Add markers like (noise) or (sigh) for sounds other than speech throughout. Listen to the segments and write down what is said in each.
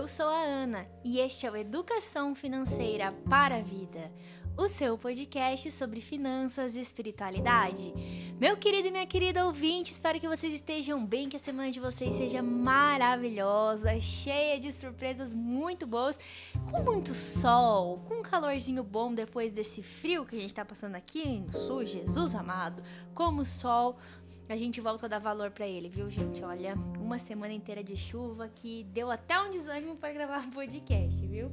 Eu sou a Ana e este é o Educação Financeira para a Vida, o seu podcast sobre finanças e espiritualidade. Meu querido e minha querida ouvinte, espero que vocês estejam bem, que a semana de vocês seja maravilhosa, cheia de surpresas muito boas, com muito sol, com um calorzinho bom depois desse frio que a gente tá passando aqui no sul, Jesus amado, como sol a gente volta a dar valor para ele, viu, gente? Olha, uma semana inteira de chuva que deu até um desânimo para gravar (laughs) um podcast, viu?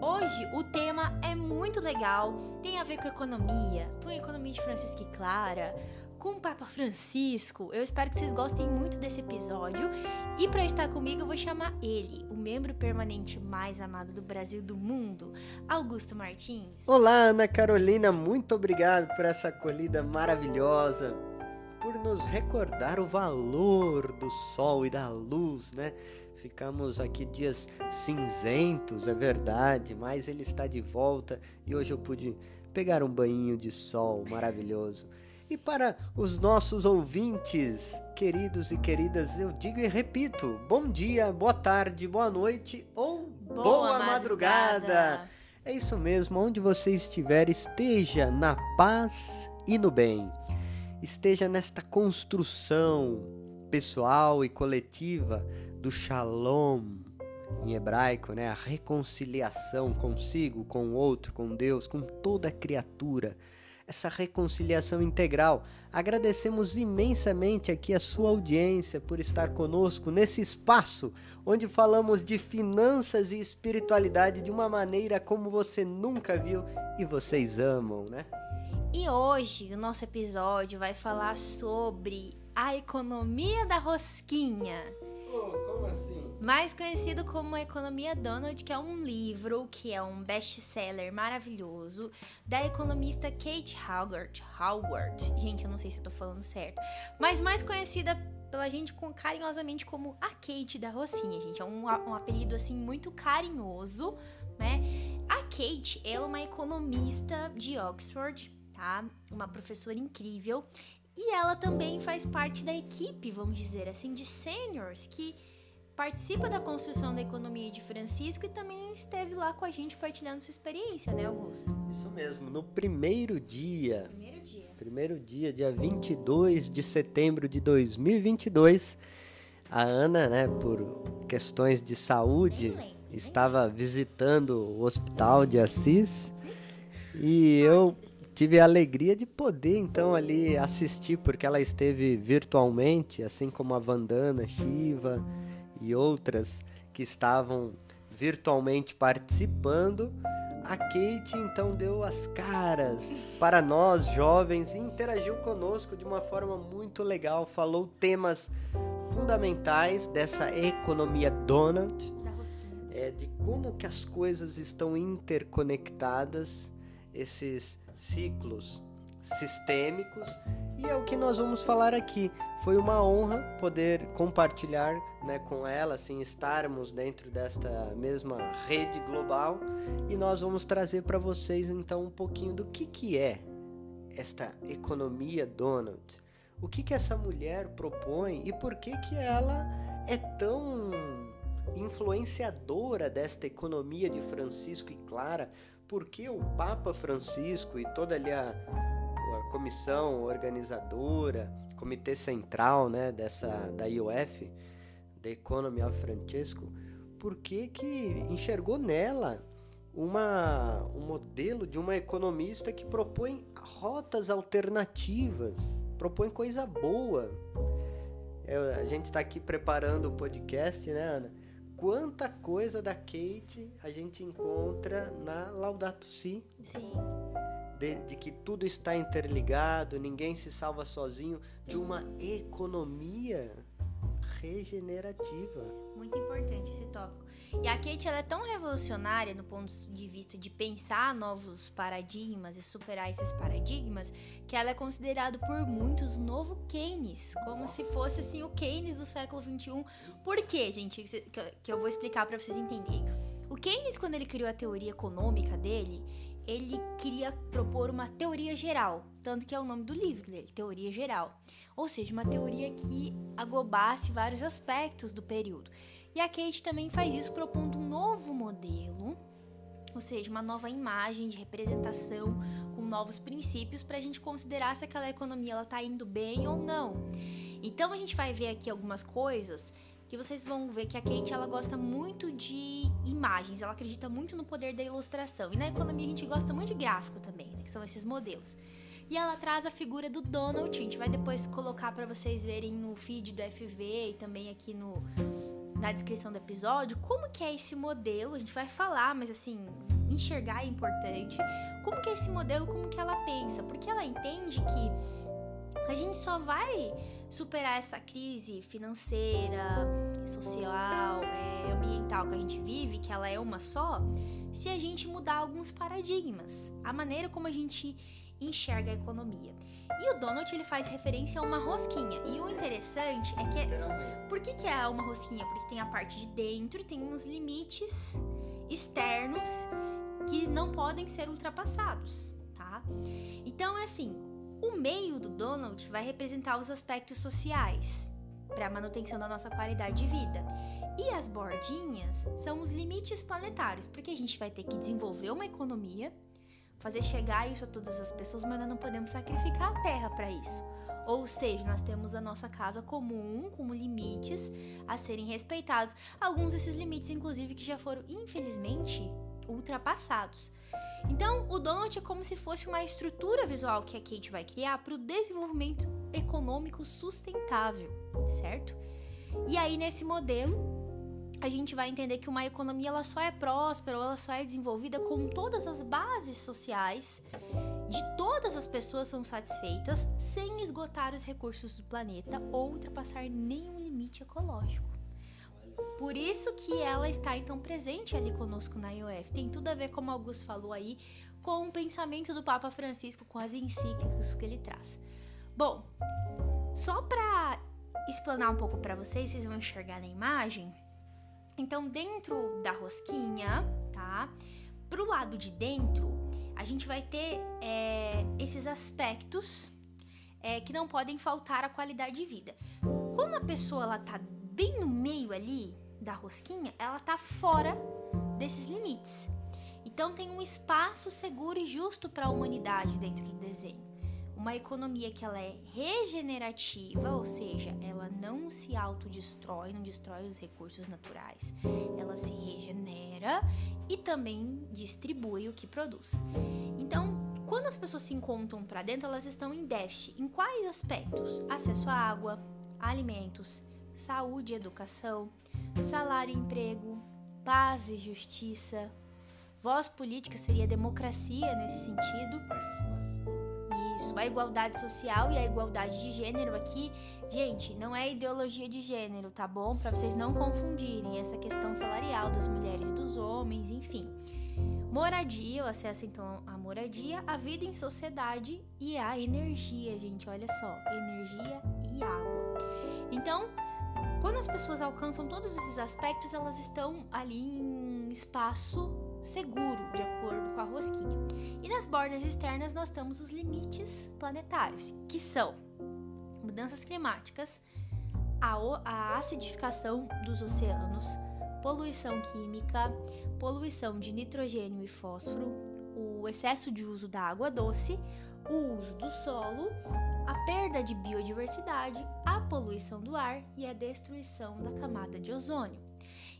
Hoje o tema é muito legal, tem a ver com economia, com a economia de Francisco e Clara, com o Papa Francisco. Eu espero que vocês gostem muito desse episódio. E para estar comigo, eu vou chamar ele, o membro permanente mais amado do Brasil do mundo, Augusto Martins. Olá, Ana Carolina, muito obrigado por essa acolhida maravilhosa por nos recordar o valor do sol e da luz, né? Ficamos aqui dias cinzentos, é verdade, mas ele está de volta e hoje eu pude pegar um banho de sol maravilhoso. E para os nossos ouvintes, queridos e queridas, eu digo e repito: bom dia, boa tarde, boa noite ou boa, boa madrugada. madrugada. É isso mesmo, onde você estiver, esteja na paz e no bem esteja nesta construção pessoal e coletiva do shalom em hebraico, né? A reconciliação consigo, com o outro, com Deus, com toda criatura. Essa reconciliação integral. Agradecemos imensamente aqui a sua audiência por estar conosco nesse espaço onde falamos de finanças e espiritualidade de uma maneira como você nunca viu e vocês amam, né? E hoje o nosso episódio vai falar sobre a economia da rosquinha. Oh, como assim? Mais conhecido como Economia Donald, que é um livro que é um best-seller maravilhoso da economista Kate Howard. Howard. Gente, eu não sei se eu tô falando certo. Mas mais conhecida pela gente com, carinhosamente como a Kate da Rocinha, gente. É um, um apelido assim muito carinhoso, né? A Kate, ela é uma economista de Oxford, tá? Uma professora incrível. E ela também faz parte da equipe, vamos dizer assim, de seniors que participa da construção da economia de Francisco e também esteve lá com a gente partilhando sua experiência, né, Augusto? Isso mesmo, no primeiro dia. Primeiro dia. Primeiro dia, dia 22 de setembro de 2022. A Ana, né, por questões de saúde, lembro, estava visitando o hospital de Assis. E eu tive a alegria de poder então ali assistir, porque ela esteve virtualmente, assim como a Vandana, Shiva e outras que estavam virtualmente participando. A Kate então deu as caras para nós jovens e interagiu conosco de uma forma muito legal, falou temas fundamentais dessa economia Donald, é, de como que as coisas estão interconectadas, esses ciclos sistêmicos e é o que nós vamos falar aqui. Foi uma honra poder compartilhar né, com ela, assim, estarmos dentro desta mesma rede global e nós vamos trazer para vocês então um pouquinho do que, que é esta economia Donald. O que, que essa mulher propõe e por que, que ela é tão influenciadora desta economia de Francisco e Clara, porque o Papa Francisco e toda ali a, a comissão organizadora, comitê central, né, dessa da IOF, da Economy of Francesco, por que que enxergou nela uma, um modelo de uma economista que propõe rotas alternativas, propõe coisa boa. É, a gente está aqui preparando o podcast, né, Ana? Quanta coisa da Kate a gente encontra na Laudato Si. Sim. De, de, que tudo está interligado, ninguém se salva sozinho, de uma economia regenerativa. Muito importante esse tópico. E a Kate ela é tão revolucionária no ponto de vista de pensar novos paradigmas e superar esses paradigmas que ela é considerada por muitos o novo Keynes, como se fosse assim o Keynes do século 21. Por quê, gente? Que eu vou explicar para vocês entenderem. O Keynes, quando ele criou a teoria econômica dele, ele queria propor uma teoria geral, tanto que é o nome do livro dele, Teoria Geral. Ou seja, uma teoria que aglobasse vários aspectos do período. E a Kate também faz isso propondo um novo modelo, ou seja, uma nova imagem de representação com novos princípios para a gente considerar se aquela economia ela está indo bem ou não. Então a gente vai ver aqui algumas coisas que vocês vão ver que a Kate ela gosta muito de imagens, ela acredita muito no poder da ilustração. E na economia a gente gosta muito de gráfico também, né, que são esses modelos. E ela traz a figura do Donald. A gente vai depois colocar para vocês verem no feed do FV e também aqui no na descrição do episódio como que é esse modelo. A gente vai falar, mas assim, enxergar é importante. Como que é esse modelo, como que ela pensa? Porque ela entende que a gente só vai superar essa crise financeira, social, é, ambiental que a gente vive, que ela é uma só, se a gente mudar alguns paradigmas, a maneira como a gente enxerga a economia. E o Donald ele faz referência a uma rosquinha. E o interessante é que por que, que é uma rosquinha? Porque tem a parte de dentro e tem uns limites externos que não podem ser ultrapassados, tá? Então é assim, o meio do Donald vai representar os aspectos sociais para a manutenção da nossa qualidade de vida. E as bordinhas são os limites planetários, porque a gente vai ter que desenvolver uma economia, fazer chegar isso a todas as pessoas, mas nós não podemos sacrificar a terra para isso. Ou seja, nós temos a nossa casa comum com limites a serem respeitados. Alguns desses limites, inclusive, que já foram, infelizmente, ultrapassados. Então, o Donald é como se fosse uma estrutura visual que a Kate vai criar para o desenvolvimento econômico sustentável, certo? E aí, nesse modelo, a gente vai entender que uma economia ela só é próspera ou ela só é desenvolvida com todas as bases sociais de todas as pessoas são satisfeitas sem esgotar os recursos do planeta ou ultrapassar nenhum limite ecológico. Por isso que ela está então presente ali conosco na IOF. Tem tudo a ver, como Augusto falou aí, com o pensamento do Papa Francisco, com as encíclicas que ele traz. Bom, só para explanar um pouco para vocês, vocês vão enxergar na imagem. Então, dentro da rosquinha, tá? Pro lado de dentro, a gente vai ter é, esses aspectos é, que não podem faltar à qualidade de vida. Quando a pessoa ela tá bem no meio ali da rosquinha, ela tá fora desses limites. Então tem um espaço seguro e justo para a humanidade dentro do desenho. Uma economia que ela é regenerativa, ou seja, ela não se autodestrói, não destrói os recursos naturais. Ela se regenera e também distribui o que produz. Então, quando as pessoas se encontram para dentro, elas estão em déficit. Em quais aspectos? Acesso à água, alimentos, saúde educação, salário emprego, paz e justiça. Voz política seria democracia nesse sentido. Isso, a igualdade social e a igualdade de gênero aqui, gente, não é ideologia de gênero, tá bom? Para vocês não confundirem essa questão salarial das mulheres e dos homens, enfim. Moradia, o acesso então à moradia, a vida em sociedade e a energia, gente, olha só, energia e água. Então, quando as pessoas alcançam todos esses aspectos, elas estão ali em espaço seguro, de acordo com a rosquinha. E nas bordas externas nós temos os limites planetários, que são mudanças climáticas, a, a acidificação dos oceanos, poluição química, poluição de nitrogênio e fósforo, o excesso de uso da água doce, o uso do solo, a perda de biodiversidade, a poluição do ar e a destruição da camada de ozônio.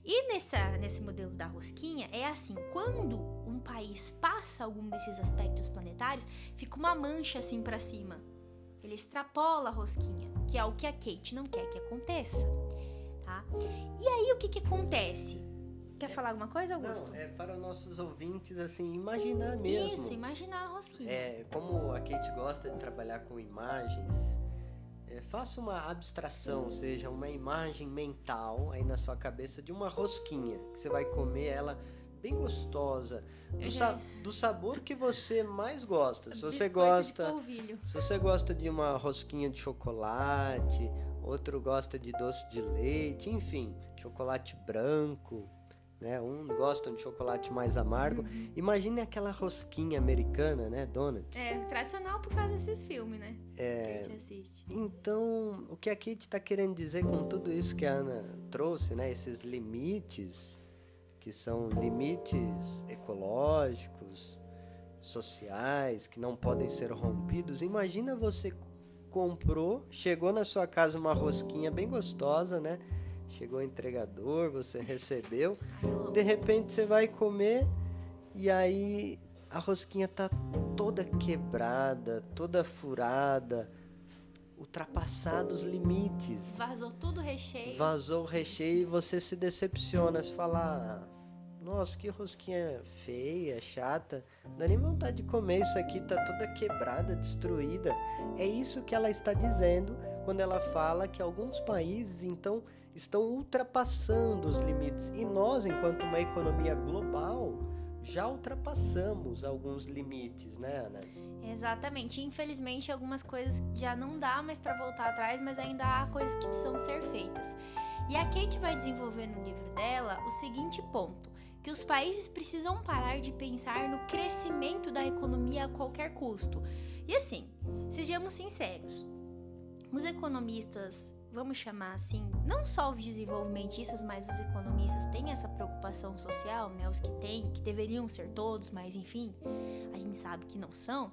E nessa, nesse modelo da rosquinha é assim: quando um país passa algum desses aspectos planetários, fica uma mancha assim para cima. Ele extrapola a rosquinha, que é o que a Kate não quer que aconteça. Tá? E aí o que, que acontece? Quer falar alguma coisa, Augusto? Não, é para nossos ouvintes, assim, imaginar mesmo. Isso, imaginar a rosquinha. É, como a Kate gosta de trabalhar com imagens, é, faça uma abstração, ou seja, uma imagem mental aí na sua cabeça de uma rosquinha, que você vai comer ela bem gostosa, do, sa do sabor que você mais gosta. Se você gosta, se você gosta de uma rosquinha de chocolate, outro gosta de doce de leite, enfim, chocolate branco, né? Um gostam de chocolate mais amargo. Uhum. Imagine aquela rosquinha americana, né, Donald? É, tradicional por causa desses filmes, né? É. Que a gente assiste. Então, o que a Kate está querendo dizer com tudo isso que a Ana trouxe, né? Esses limites, que são limites ecológicos, sociais, que não podem ser rompidos. Imagina você comprou, chegou na sua casa uma rosquinha bem gostosa, né? Chegou o entregador, você recebeu. De repente você vai comer e aí a rosquinha tá toda quebrada, toda furada, ultrapassado os limites. Vazou tudo o recheio. Vazou o recheio e você se decepciona, se fala, ah, nossa, que rosquinha feia, chata. Não dá nem vontade de comer isso aqui, tá toda quebrada, destruída. É isso que ela está dizendo quando ela fala que alguns países, então, estão ultrapassando os limites. E nós, enquanto uma economia global, já ultrapassamos alguns limites, né, Ana? Exatamente. Infelizmente, algumas coisas já não dá mais para voltar atrás, mas ainda há coisas que precisam ser feitas. E a Kate vai desenvolver no livro dela o seguinte ponto: que os países precisam parar de pensar no crescimento da economia a qualquer custo. E assim, sejamos sinceros, os economistas vamos chamar assim, não só os desenvolvimentistas, mas os economistas têm essa preocupação social, né? Os que têm, que deveriam ser todos, mas enfim, a gente sabe que não são.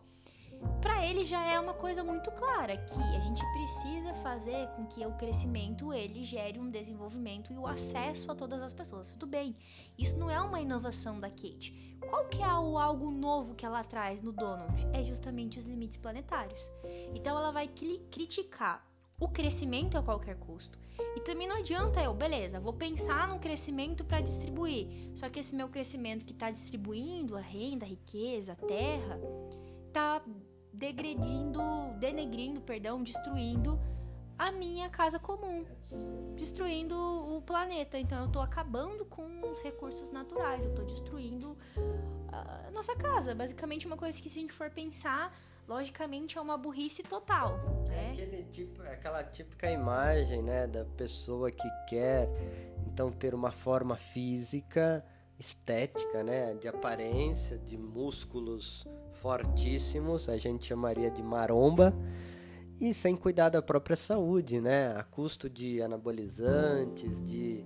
Para ele já é uma coisa muito clara que a gente precisa fazer com que o crescimento ele gere um desenvolvimento e o acesso a todas as pessoas. Tudo bem, isso não é uma inovação da Kate. Qual que é o algo novo que ela traz no Donald? É justamente os limites planetários. Então ela vai criticar o crescimento a qualquer custo. E também não adianta eu, beleza, vou pensar no crescimento para distribuir. Só que esse meu crescimento que está distribuindo a renda, a riqueza, a terra, está degredindo, denegrindo, perdão, destruindo a minha casa comum, destruindo o planeta. Então eu estou acabando com os recursos naturais, eu estou destruindo a nossa casa. Basicamente uma coisa que se a gente for pensar logicamente é uma burrice total. É né? É aquele tipo, aquela típica imagem, né, da pessoa que quer então ter uma forma física, estética, né, de aparência, de músculos fortíssimos, a gente chamaria de maromba, e sem cuidar da própria saúde, né, a custo de anabolizantes, de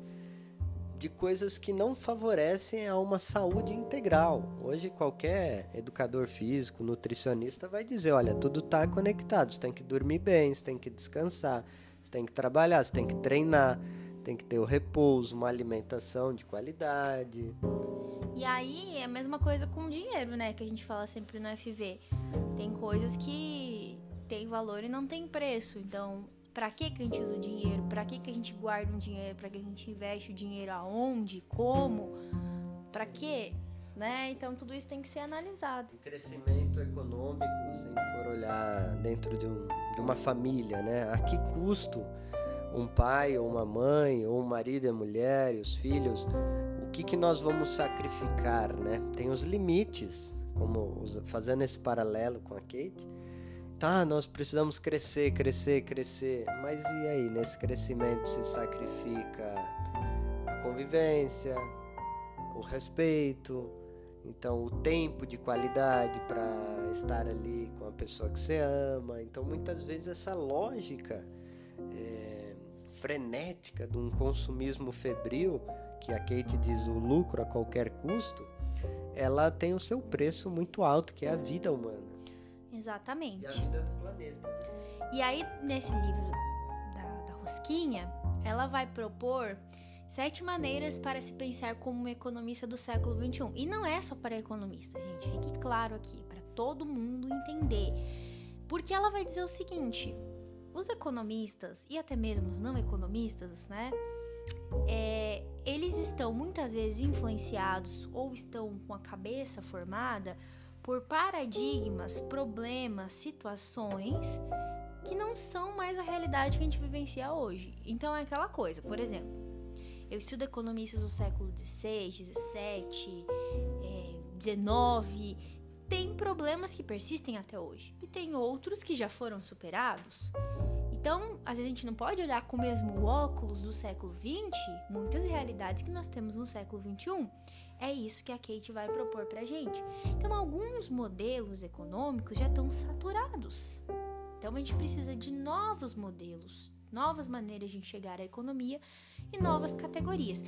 de coisas que não favorecem a uma saúde integral. Hoje qualquer educador físico, nutricionista vai dizer, olha, tudo está conectado, você tem que dormir bem, você tem que descansar, você tem que trabalhar, você tem que treinar, tem que ter o repouso, uma alimentação de qualidade. E aí é a mesma coisa com o dinheiro, né, que a gente fala sempre no FV. Tem coisas que têm valor e não tem preço. Então, para que, que a gente usa o dinheiro, para que, que a gente guarda o dinheiro, para que a gente investe o dinheiro aonde, como, para quê? Né? Então tudo isso tem que ser analisado. O crescimento econômico, se a gente for olhar dentro de, um, de uma família, né? A que custo um pai ou uma mãe ou um marido e a mulher e os filhos, o que, que nós vamos sacrificar, né? Tem os limites, como fazendo esse paralelo com a Kate, tá, nós precisamos crescer, crescer, crescer. Mas e aí, nesse crescimento se sacrifica a convivência, o respeito, então o tempo de qualidade para estar ali com a pessoa que você ama. Então muitas vezes essa lógica é, frenética de um consumismo febril, que a Kate diz o lucro a qualquer custo, ela tem o seu preço muito alto, que é a vida humana. Exatamente. E a vida do planeta. E aí, nesse livro da, da Rosquinha, ela vai propor sete maneiras para se pensar como um economista do século XXI. E não é só para economista, gente. Fique claro aqui, para todo mundo entender. Porque ela vai dizer o seguinte: os economistas e até mesmo os não economistas, né? É, eles estão muitas vezes influenciados ou estão com a cabeça formada por paradigmas, problemas, situações que não são mais a realidade que a gente vivencia hoje. Então é aquela coisa, por exemplo, eu estudo economistas do século XVI, XVII, XIX, tem problemas que persistem até hoje e tem outros que já foram superados. Então, às vezes a gente não pode olhar com o mesmo óculos do século XX muitas realidades que nós temos no século XXI. É isso que a Kate vai propor pra gente. Então, alguns modelos econômicos já estão saturados. Então, a gente precisa de novos modelos, novas maneiras de enxergar a economia e novas categorias.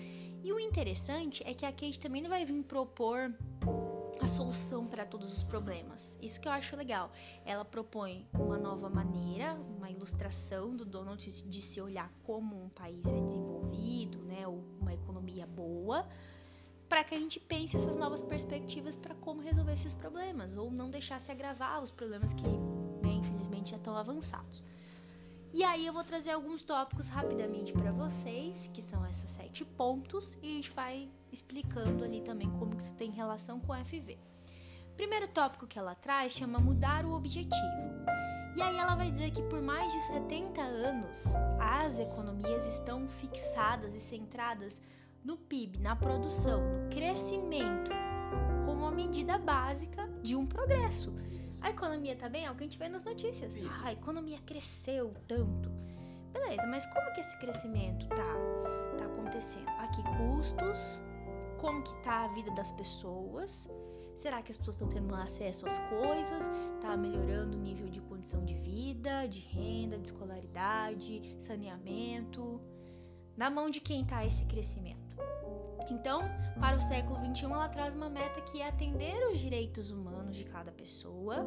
E o interessante é que a Kate também não vai vir propor a solução para todos os problemas. Isso que eu acho legal. Ela propõe uma nova maneira, uma ilustração do Donald de se olhar como um país é desenvolvido, né, uma economia boa, para que a gente pense essas novas perspectivas para como resolver esses problemas ou não deixar se agravar os problemas que, né, infelizmente, já estão avançados. E aí eu vou trazer alguns tópicos rapidamente para vocês, que são esses sete pontos, e a gente vai explicando ali também como isso tem relação com o FV. Primeiro tópico que ela traz chama mudar o objetivo. E aí ela vai dizer que por mais de 70 anos as economias estão fixadas e centradas no PIB, na produção, no crescimento, como uma medida básica de um progresso. A economia tá bem? É o que a gente vê nas notícias. Ah, a economia cresceu tanto. Beleza, mas como que esse crescimento tá, tá acontecendo? Aqui custos, como que tá a vida das pessoas? Será que as pessoas estão tendo acesso às coisas? Tá melhorando o nível de condição de vida, de renda, de escolaridade, saneamento? Na mão de quem tá esse crescimento? Então, para o século XXI, ela traz uma meta que é atender os direitos humanos de cada pessoa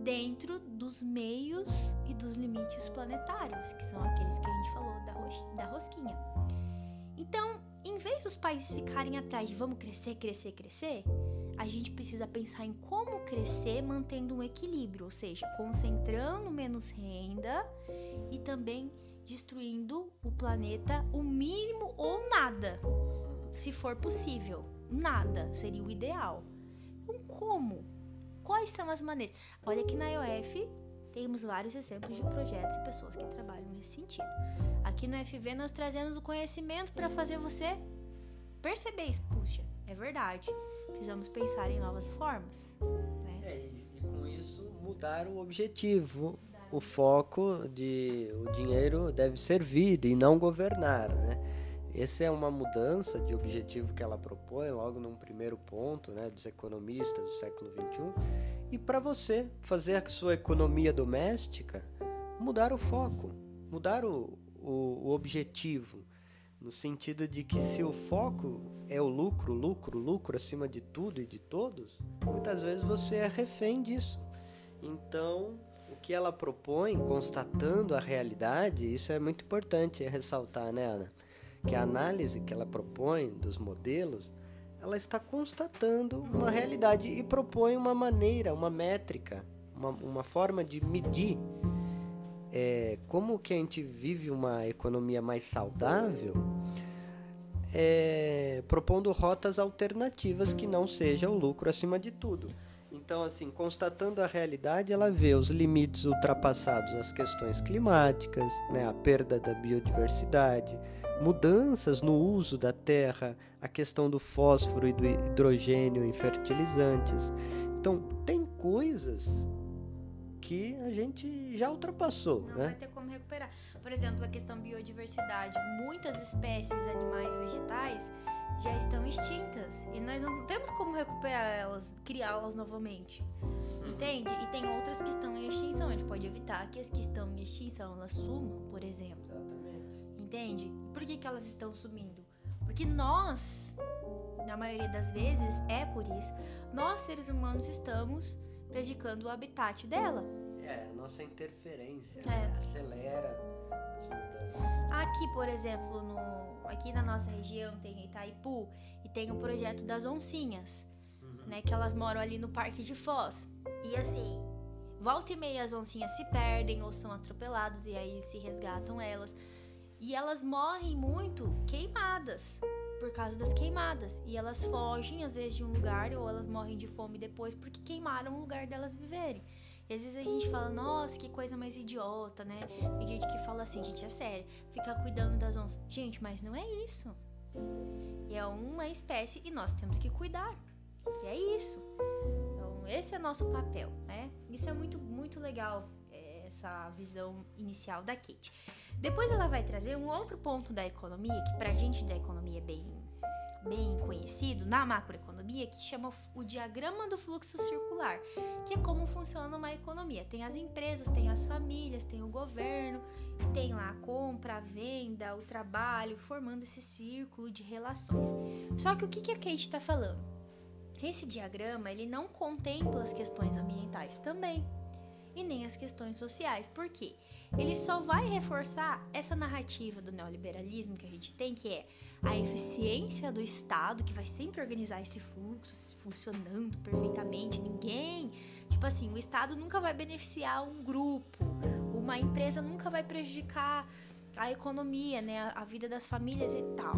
dentro dos meios e dos limites planetários, que são aqueles que a gente falou da, da rosquinha. Então, em vez dos países ficarem atrás de vamos crescer, crescer, crescer, a gente precisa pensar em como crescer mantendo um equilíbrio, ou seja, concentrando menos renda e também destruindo o planeta o mínimo ou nada se for possível. Nada seria o ideal. Então, como? Quais são as maneiras? Olha que na IOF temos vários exemplos de projetos e pessoas que trabalham nesse sentido. Aqui no FV nós trazemos o conhecimento para fazer você perceber isso. Puxa, é verdade. Precisamos pensar em novas formas. Né? É, e, com isso mudar o objetivo. O foco de o dinheiro deve servir e não governar, né? Essa é uma mudança de objetivo que ela propõe logo num primeiro ponto, né, dos economistas do século XXI. E para você fazer a sua economia doméstica, mudar o foco, mudar o, o, o objetivo, no sentido de que se o foco é o lucro, lucro, lucro acima de tudo e de todos, muitas vezes você é refém disso. Então, o que ela propõe, constatando a realidade, isso é muito importante ressaltar, né, Ana? Que a análise que ela propõe dos modelos, ela está constatando uma realidade e propõe uma maneira, uma métrica, uma, uma forma de medir é, como que a gente vive uma economia mais saudável, é, propondo rotas alternativas que não seja o lucro acima de tudo. Então, assim, constatando a realidade, ela vê os limites ultrapassados às questões climáticas, né, a perda da biodiversidade, mudanças no uso da terra, a questão do fósforo e do hidrogênio em fertilizantes. Então, tem coisas que a gente já ultrapassou, Não né? vai ter como recuperar. Por exemplo, a questão biodiversidade. Muitas espécies animais e vegetais já estão extintas e nós não temos como recuperar elas, criá-las novamente. Uhum. Entende? E tem outras que estão em extinção. A gente pode evitar que as que estão em extinção elas sumam, por exemplo. Entende? Por que, que elas estão sumindo? Porque nós, na maioria das vezes, é por isso, nós seres humanos estamos prejudicando o habitat dela. É, nossa interferência é. né? acelera as mudanças. Aqui, por exemplo, no, aqui na nossa região tem Itaipu e tem o projeto das oncinhas, uhum. né? Que elas moram ali no Parque de Foz. E assim, volta e meia as oncinhas se perdem ou são atropeladas e aí se resgatam elas. E elas morrem muito queimadas por causa das queimadas. E elas fogem, às vezes, de um lugar ou elas morrem de fome depois porque queimaram o lugar delas viverem. E às vezes a gente fala, nossa, que coisa mais idiota, né? Tem gente que fala assim, gente, é sério, ficar cuidando das onças. Gente, mas não é isso. É uma espécie e nós temos que cuidar. E é isso. Então, esse é nosso papel, né? Isso é muito, muito legal essa visão inicial da Kate. Depois ela vai trazer um outro ponto da economia, que pra gente da economia é bem, bem conhecido, na macroeconomia, que chama o diagrama do fluxo circular, que é como funciona uma economia. Tem as empresas, tem as famílias, tem o governo, tem lá a compra, a venda, o trabalho, formando esse círculo de relações. Só que o que a Kate está falando? Esse diagrama ele não contempla as questões ambientais também e nem as questões sociais. Por quê? Ele só vai reforçar essa narrativa do neoliberalismo que a gente tem, que é a eficiência do Estado, que vai sempre organizar esse fluxo funcionando perfeitamente. Ninguém, tipo assim, o Estado nunca vai beneficiar um grupo, uma empresa nunca vai prejudicar a economia, né, a vida das famílias e tal,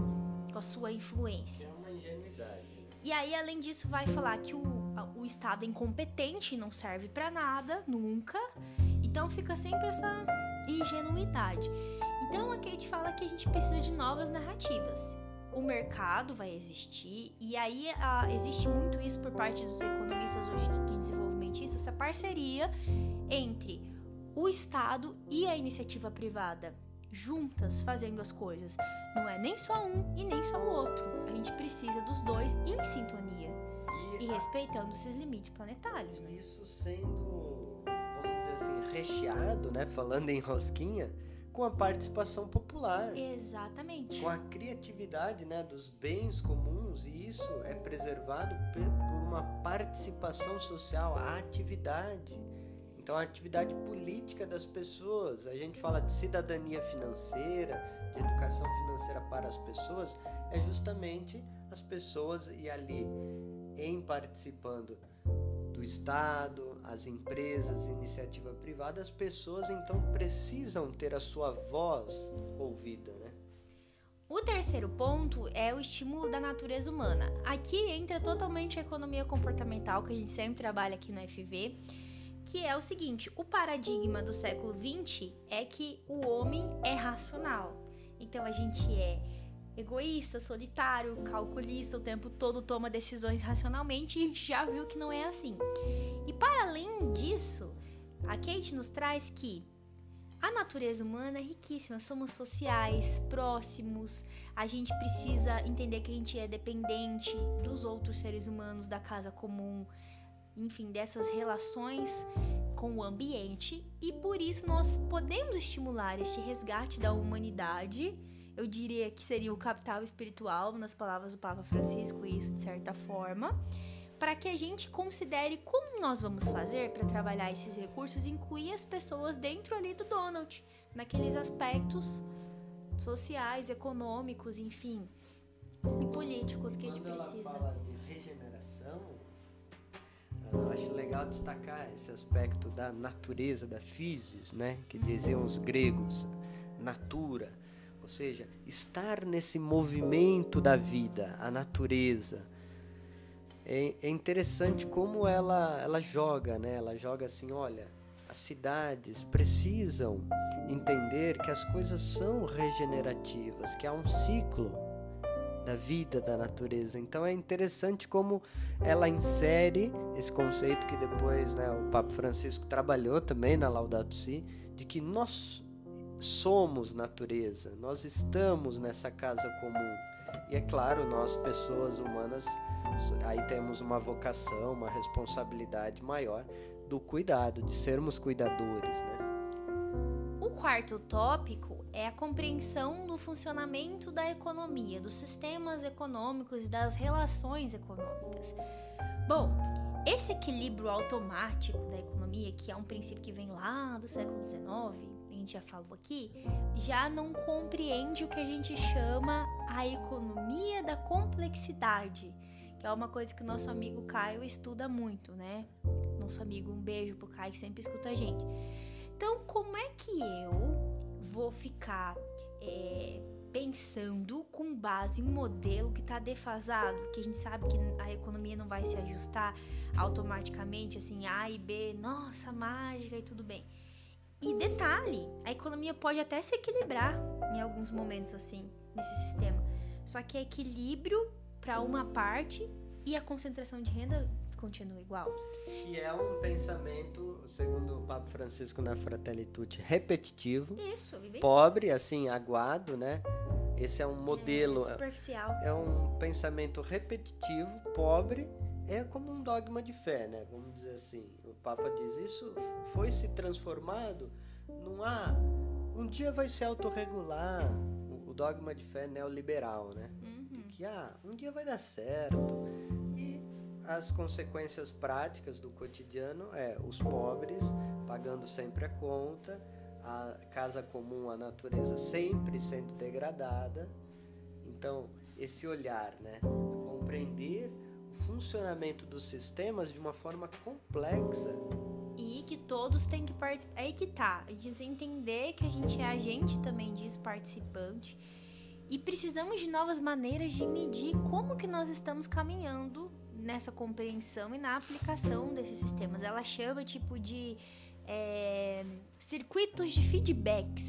com a sua influência. É uma ingenuidade. E aí, além disso, vai falar que o, o Estado incompetente, não serve para nada, nunca. Então fica sempre essa ingenuidade. Então a Kate fala que a gente precisa de novas narrativas. O mercado vai existir, e aí existe muito isso por parte dos economistas hoje de desenvolvimentistas, essa parceria entre o Estado e a iniciativa privada juntas fazendo as coisas. Não é nem só um e nem só o outro. A gente precisa dos dois em sintonia e, respeitando esses limites planetários. Né? Isso sendo, vamos dizer assim, recheado, né? Falando em rosquinha, com a participação popular. Exatamente. Com a criatividade, né, dos bens comuns e isso é preservado por uma participação social, a atividade então, a atividade política das pessoas, a gente fala de cidadania financeira, de educação financeira para as pessoas, é justamente as pessoas e ali em participando do Estado, as empresas, iniciativa privada, as pessoas então precisam ter a sua voz ouvida, né? O terceiro ponto é o estímulo da natureza humana. Aqui entra totalmente a economia comportamental que a gente sempre trabalha aqui no FV que é o seguinte: o paradigma do século XX é que o homem é racional. Então a gente é egoísta, solitário, calculista, o tempo todo toma decisões racionalmente e já viu que não é assim. E para além disso, a Kate nos traz que a natureza humana é riquíssima, somos sociais, próximos, a gente precisa entender que a gente é dependente dos outros seres humanos, da casa comum, enfim, dessas relações com o ambiente e por isso nós podemos estimular este resgate da humanidade. Eu diria que seria o capital espiritual, nas palavras do Papa Francisco, isso de certa forma, para que a gente considere como nós vamos fazer para trabalhar esses recursos incluir as pessoas dentro ali do Donald, naqueles aspectos sociais, econômicos, enfim, e políticos que a gente precisa. Eu acho legal destacar esse aspecto da natureza, da physis, né? Que diziam os gregos, natura. Ou seja, estar nesse movimento da vida, a natureza. É, é interessante como ela, ela joga, né? Ela joga assim, olha, as cidades precisam entender que as coisas são regenerativas, que há um ciclo da vida da natureza. Então é interessante como ela insere esse conceito que depois né, o Papa Francisco trabalhou também na Laudato Si, de que nós somos natureza, nós estamos nessa casa comum. E é claro, nós, pessoas humanas, aí temos uma vocação, uma responsabilidade maior do cuidado, de sermos cuidadores, né? O quarto tópico é a compreensão do funcionamento da economia, dos sistemas econômicos e das relações econômicas. Bom, esse equilíbrio automático da economia, que é um princípio que vem lá do século XIX, gente já falou aqui, já não compreende o que a gente chama a economia da complexidade, que é uma coisa que o nosso amigo Caio estuda muito, né? Nosso amigo, um beijo pro Caio que sempre escuta a gente. Então, como é que eu vou ficar é, pensando com base em um modelo que está defasado, que a gente sabe que a economia não vai se ajustar automaticamente, assim, A e B, nossa, mágica e tudo bem. E detalhe, a economia pode até se equilibrar em alguns momentos, assim, nesse sistema. Só que é equilíbrio para uma parte e a concentração de renda continua igual. Que é um pensamento, segundo o Papa Francisco na Fratelli Tutti, repetitivo. Isso, pobre, assim, aguado, né? Esse é um modelo. É, superficial. É um pensamento repetitivo, pobre, é como um dogma de fé, né? Vamos dizer assim. O Papa diz isso foi se transformado num ah, um dia vai se autorregular. O, o dogma de fé neoliberal, né? Uhum. De que ah, um dia vai dar certo. E as consequências práticas do cotidiano é os pobres pagando sempre a conta, a casa comum, a natureza sempre sendo degradada. Então, esse olhar, né? Compreender funcionamento dos sistemas de uma forma complexa. E que todos têm que participar. Aí que tá. A gente entender que a gente é agente também disso, participante. E precisamos de novas maneiras de medir como que nós estamos caminhando nessa compreensão e na aplicação desses sistemas. Ela chama tipo de é, circuitos de feedbacks.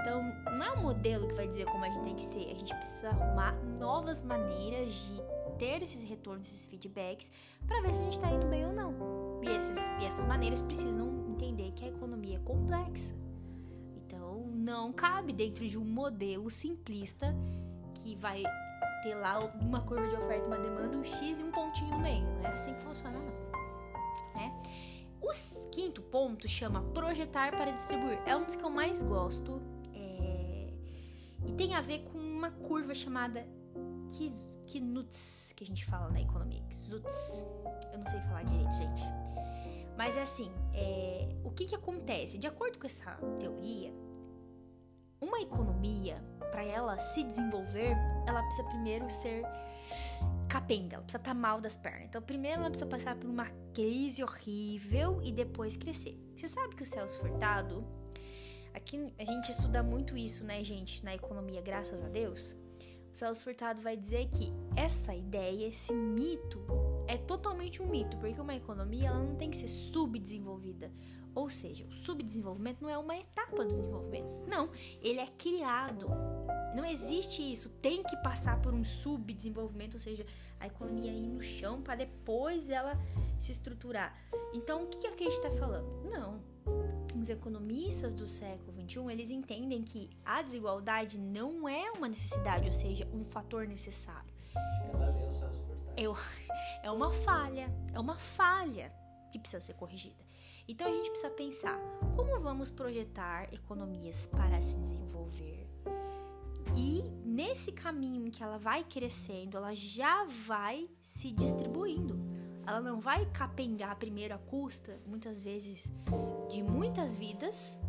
Então, não é um modelo que vai dizer como a gente tem que ser. A gente precisa arrumar novas maneiras de ter esses retornos, esses feedbacks, para ver se a gente está indo bem ou não. E, esses, e essas maneiras precisam entender que a economia é complexa. Então, não cabe dentro de um modelo simplista que vai ter lá uma curva de oferta e uma demanda, um X e um pontinho no meio. Não é assim que funciona, não. Né? O quinto ponto chama projetar para distribuir. É um dos que eu mais gosto. É... E tem a ver com uma curva chamada Knuts, que a gente fala na economia. Knuts. Eu não sei falar direito, gente. Mas é assim, é... o que, que acontece? De acordo com essa teoria, uma economia, para ela se desenvolver, ela precisa primeiro ser capenga, ela precisa estar tá mal das pernas. Então, primeiro ela precisa passar por uma crise horrível e depois crescer. Você sabe que o Celso Furtado, aqui a gente estuda muito isso, né, gente, na economia, graças a Deus. O Celso Furtado vai dizer que essa ideia, esse mito, é totalmente um mito, porque uma economia ela não tem que ser subdesenvolvida. Ou seja, o subdesenvolvimento não é uma etapa do desenvolvimento. Não, ele é criado. Não existe isso. Tem que passar por um subdesenvolvimento, ou seja, a economia ir no chão para depois ela se estruturar. Então, o que que a gente está falando? Não. Os economistas do século XXI, eles entendem que a desigualdade não é uma necessidade, ou seja, um fator necessário. Eu, é uma falha, é uma falha que precisa ser corrigida. Então a gente precisa pensar como vamos projetar economias para se desenvolver. E nesse caminho em que ela vai crescendo, ela já vai se distribuindo. Ela não vai capengar primeiro a custa, muitas vezes, de muitas vidas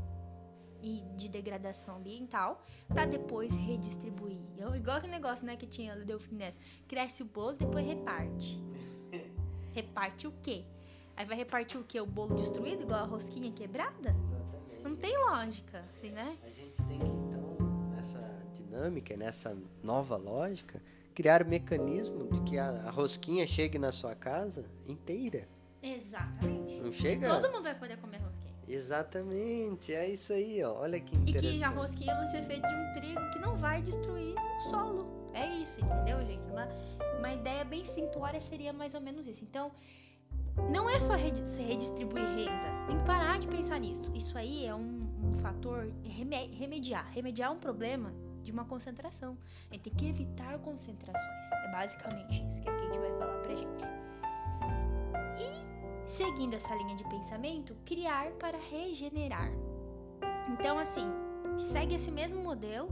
e de degradação ambiental, para depois redistribuir. Igual aquele negócio né, que tinha do Delfim Neto: cresce o bolo, depois reparte. (laughs) reparte o quê? Aí vai repartir o quê? O bolo destruído, igual a rosquinha quebrada? Exatamente. Não tem lógica, assim, né? A gente tem que, então, nessa dinâmica, nessa nova lógica, criar o mecanismo de que a, a rosquinha chegue na sua casa inteira. Exatamente. Não chega? Todo mundo vai poder comer rosquinha. Exatamente, é isso aí, ó. Olha que interessante. E que a rosquinha vai ser feita de um trigo que não vai destruir o solo. É isso, entendeu, gente? Uma, uma ideia bem simplória seria mais ou menos isso. Então, não é só redistribuir renda, tem que parar de pensar nisso. Isso aí é um, um fator remediar. Remediar um problema de uma concentração. A gente tem que evitar concentrações. É basicamente isso que a gente vai falar pra gente. E, seguindo essa linha de pensamento, criar para regenerar. Então, assim, segue esse mesmo modelo,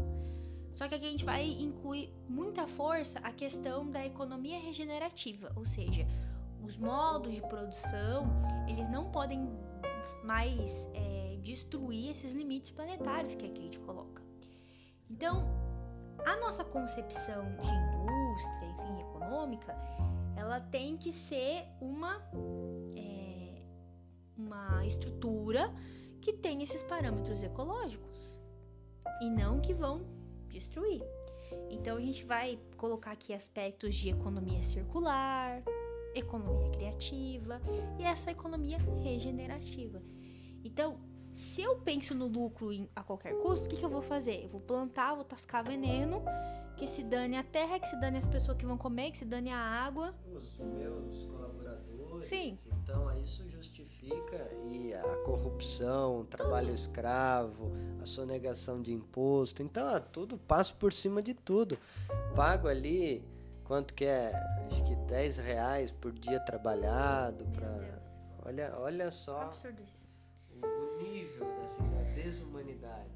só que aqui a gente vai incluir muita força a questão da economia regenerativa, ou seja, os modos de produção, eles não podem mais é, destruir esses limites planetários que a Kate coloca. Então, a nossa concepção de indústria, enfim, econômica, ela tem que ser uma, é, uma estrutura que tem esses parâmetros ecológicos e não que vão destruir. Então a gente vai colocar aqui aspectos de economia circular, economia criativa e essa economia regenerativa. Então, se eu penso no lucro em, a qualquer custo, o que, que eu vou fazer? Eu vou plantar, vou tascar veneno, que se dane a terra, que se dane as pessoas que vão comer, que se dane a água. Os meus colaboradores. Sim. Então isso justifica e a corrupção, o trabalho tudo. escravo, a sonegação de imposto. Então, tudo passa por cima de tudo. Pago ali quanto que é? Acho que 10 reais por dia trabalhado para Olha, olha só Absurdo isso. Nível assim, da deshumanidade.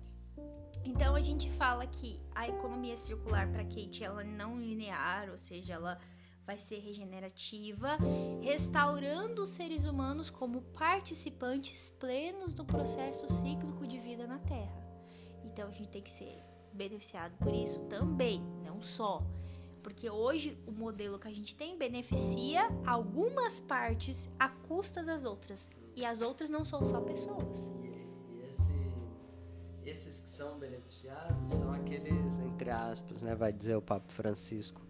Então a gente fala que a economia circular para Kate ela não linear, ou seja, ela vai ser regenerativa, restaurando os seres humanos como participantes plenos do processo cíclico de vida na Terra. Então a gente tem que ser beneficiado por isso também, não só. Porque hoje o modelo que a gente tem beneficia algumas partes à custa das outras. E as outras não são só pessoas. E, esse, esses que são beneficiados são aqueles, entre aspas, né, vai dizer o Papa Francisco,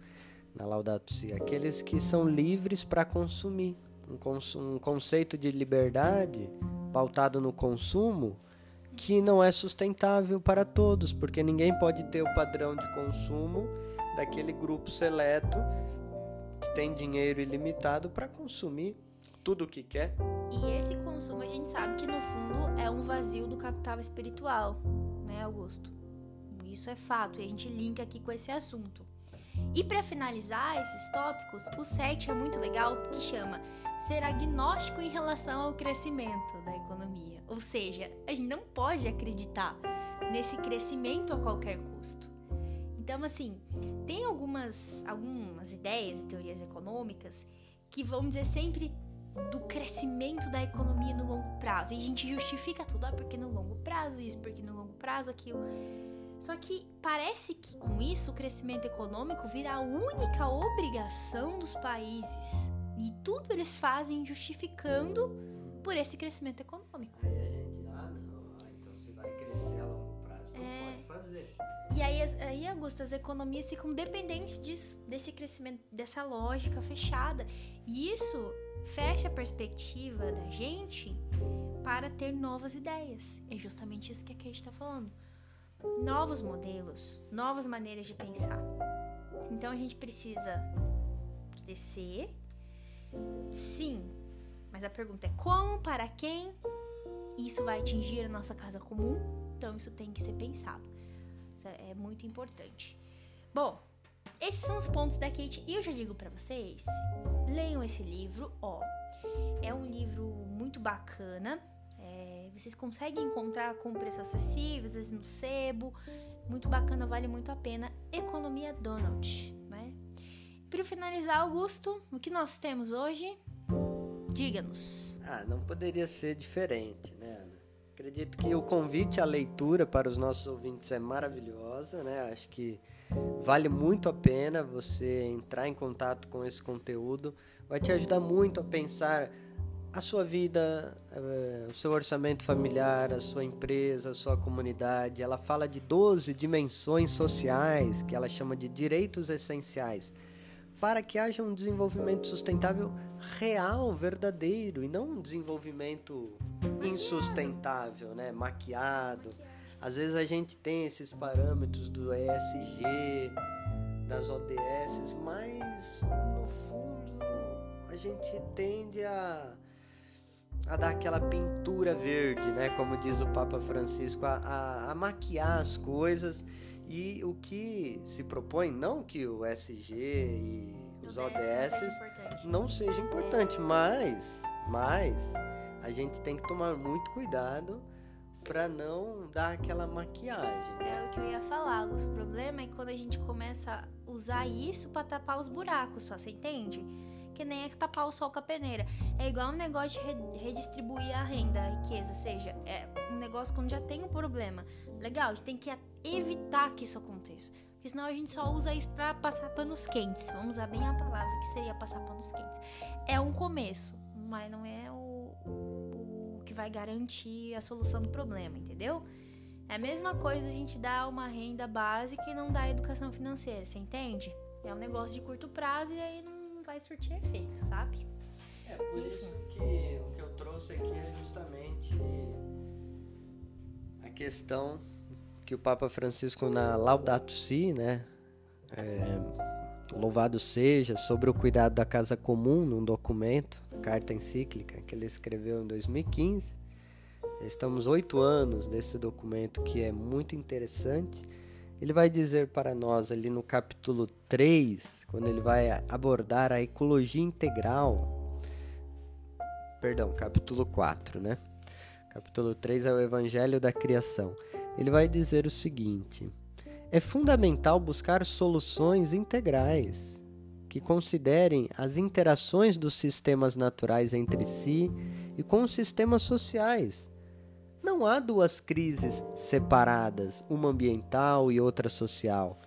na Laudato Si, aqueles que são livres para consumir. Um, cons um conceito de liberdade pautado no consumo que não é sustentável para todos, porque ninguém pode ter o padrão de consumo daquele grupo seleto que tem dinheiro ilimitado para consumir tudo o que quer. E esse consumo a gente sabe que no fundo é um vazio do capital espiritual, né, Augusto? Isso é fato e a gente linka aqui com esse assunto. E para finalizar esses tópicos, o 7 é muito legal porque chama ser agnóstico em relação ao crescimento da economia. Ou seja, a gente não pode acreditar nesse crescimento a qualquer custo. Então, assim, tem algumas, algumas ideias e teorias econômicas que vão dizer sempre do crescimento da economia no longo prazo. E a gente justifica tudo, ah, porque no longo prazo isso, porque no longo prazo aquilo. Só que parece que com isso o crescimento econômico vira a única obrigação dos países. E tudo eles fazem justificando por esse crescimento econômico. E aí, aí, Augusto, as economias ficam dependentes disso, desse crescimento, dessa lógica fechada. E isso fecha a perspectiva da gente para ter novas ideias. É justamente isso que a Kate está falando novos modelos, novas maneiras de pensar. Então a gente precisa crescer, sim, mas a pergunta é como, para quem isso vai atingir a nossa casa comum? Então isso tem que ser pensado. Isso é muito importante. Bom, esses são os pontos da Kate e eu já digo para vocês, leiam esse livro, ó. É um livro muito bacana, vocês conseguem encontrar com preço acessível, às vezes no sebo. Muito bacana, vale muito a pena. Economia Donald, né? Para finalizar, Augusto, o que nós temos hoje? Diga-nos. Ah, não poderia ser diferente, né? Acredito que o convite à leitura para os nossos ouvintes é maravilhosa, né? Acho que vale muito a pena você entrar em contato com esse conteúdo. Vai te ajudar muito a pensar a sua vida, eh, o seu orçamento familiar, a sua empresa, a sua comunidade. Ela fala de 12 dimensões sociais, que ela chama de direitos essenciais, para que haja um desenvolvimento sustentável real, verdadeiro, e não um desenvolvimento insustentável, né? maquiado. Às vezes a gente tem esses parâmetros do ESG, das ODS, mas no fundo a gente tende a a dar aquela pintura verde, né? Como diz o Papa Francisco, a, a, a maquiar as coisas e o que se propõe, não que o SG e os ODS, ODS não seja importante, mas, mas a gente tem que tomar muito cuidado para não dar aquela maquiagem. É o que eu ia falar, o problema é quando a gente começa a usar isso para tapar os buracos, só você entende? Que nem é tapar o sol com a peneira. É igual um negócio de redistribuir a renda, a riqueza, ou seja, é um negócio quando já tem um problema. Legal, a gente tem que evitar que isso aconteça. Porque senão a gente só usa isso para passar panos quentes. Vamos usar bem a palavra que seria passar panos quentes. É um começo, mas não é o, o que vai garantir a solução do problema, entendeu? É a mesma coisa a gente dar uma renda básica e não dar educação financeira, você entende? É um negócio de curto prazo e aí não vai surtir efeito, sabe? É por isso que o que eu trouxe aqui é justamente a questão que o Papa Francisco na Laudato Si, né, é, louvado seja, sobre o cuidado da casa comum, num documento, carta encíclica que ele escreveu em 2015. Estamos oito anos desse documento que é muito interessante. Ele vai dizer para nós ali no capítulo 3, quando ele vai abordar a ecologia integral. Perdão, capítulo 4, né? Capítulo 3 é o Evangelho da Criação. Ele vai dizer o seguinte: é fundamental buscar soluções integrais que considerem as interações dos sistemas naturais entre si e com os sistemas sociais. Não há duas crises separadas, uma ambiental e outra social,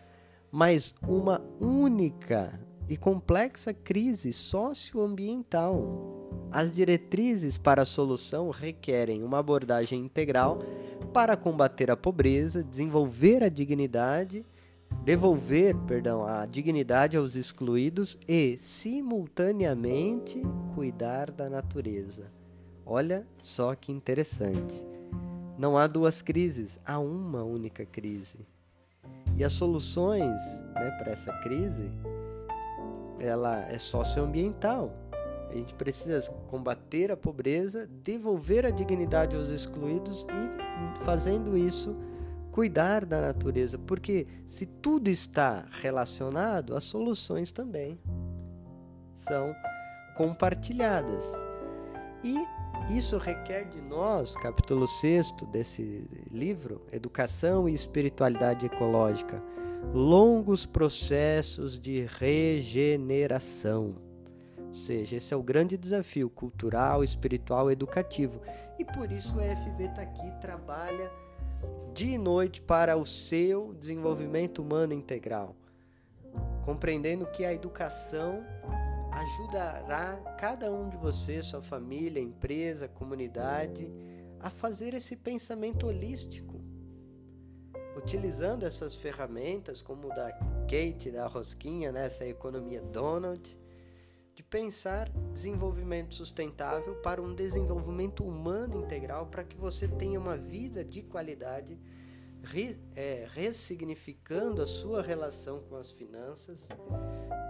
mas uma única e complexa crise socioambiental. As diretrizes para a solução requerem uma abordagem integral para combater a pobreza, desenvolver a dignidade, devolver, perdão, a dignidade aos excluídos e simultaneamente cuidar da natureza. Olha só que interessante. Não há duas crises, há uma única crise. E as soluções né, para essa crise, ela é socioambiental. A gente precisa combater a pobreza, devolver a dignidade aos excluídos e, fazendo isso, cuidar da natureza. Porque se tudo está relacionado, as soluções também são compartilhadas. E isso requer de nós, capítulo 6 desse livro, Educação e Espiritualidade Ecológica, longos processos de regeneração ou seja, esse é o grande desafio cultural, espiritual, educativo. E por isso o FV está aqui, trabalha dia e noite para o seu desenvolvimento humano integral, compreendendo que a educação ajudará cada um de vocês, sua família, empresa, comunidade, a fazer esse pensamento holístico, utilizando essas ferramentas como o da Kate, da Rosquinha, né, essa economia Donald, de pensar desenvolvimento sustentável para um desenvolvimento humano integral, para que você tenha uma vida de qualidade, re, é, ressignificando a sua relação com as finanças,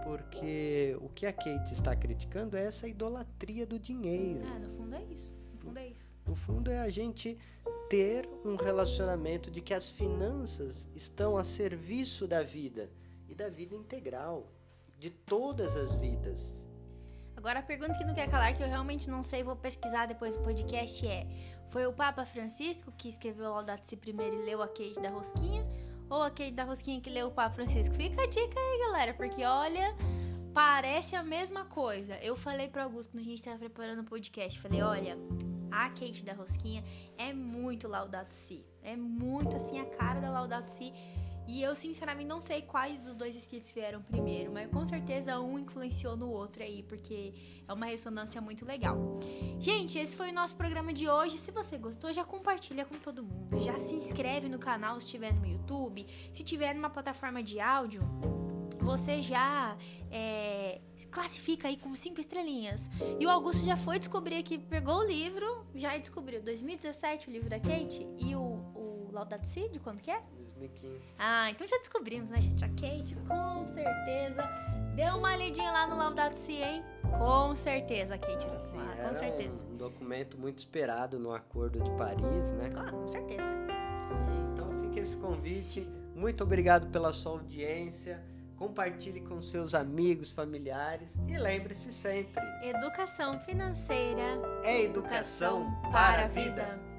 porque o que a Kate está criticando é essa idolatria do dinheiro. É, no fundo é isso. No fundo é isso. No fundo é a gente ter um relacionamento de que as finanças estão a serviço da vida e da vida integral, de todas as vidas. Agora a pergunta que não quer calar, que eu realmente não sei, vou pesquisar depois do podcast é: foi o Papa Francisco que escreveu Laudato Si primeiro e leu a Kate da Rosquinha? Ou a Kate da Rosquinha que leu o Papa Francisco? Fica a dica aí, galera, porque olha, parece a mesma coisa. Eu falei pro Augusto quando a gente tava preparando o podcast, falei, olha, a Kate da Rosquinha é muito Laudato Si. É muito assim a cara da Laudato Si. E eu, sinceramente, não sei quais dos dois escritos vieram primeiro, mas com certeza um influenciou no outro aí, porque é uma ressonância muito legal. Gente, esse foi o nosso programa de hoje. Se você gostou, já compartilha com todo mundo. Já se inscreve no canal se estiver no YouTube. Se tiver numa plataforma de áudio, você já é, classifica aí com cinco estrelinhas. E o Augusto já foi descobrir aqui, pegou o livro, já descobriu 2017 o livro da Kate e o, o Laudato Si, de quando que é? 2015. Ah, então já descobrimos, né, gente? A Kate, com certeza, deu uma olhadinha lá no Laudato Si, hein? Com certeza, Kate. Sim, ah, com certeza. Um, um documento muito esperado no Acordo de Paris, né? Claro, com certeza. Então fica esse convite. Muito obrigado pela sua audiência. Compartilhe com seus amigos, familiares e lembre-se sempre: educação financeira é educação para a vida.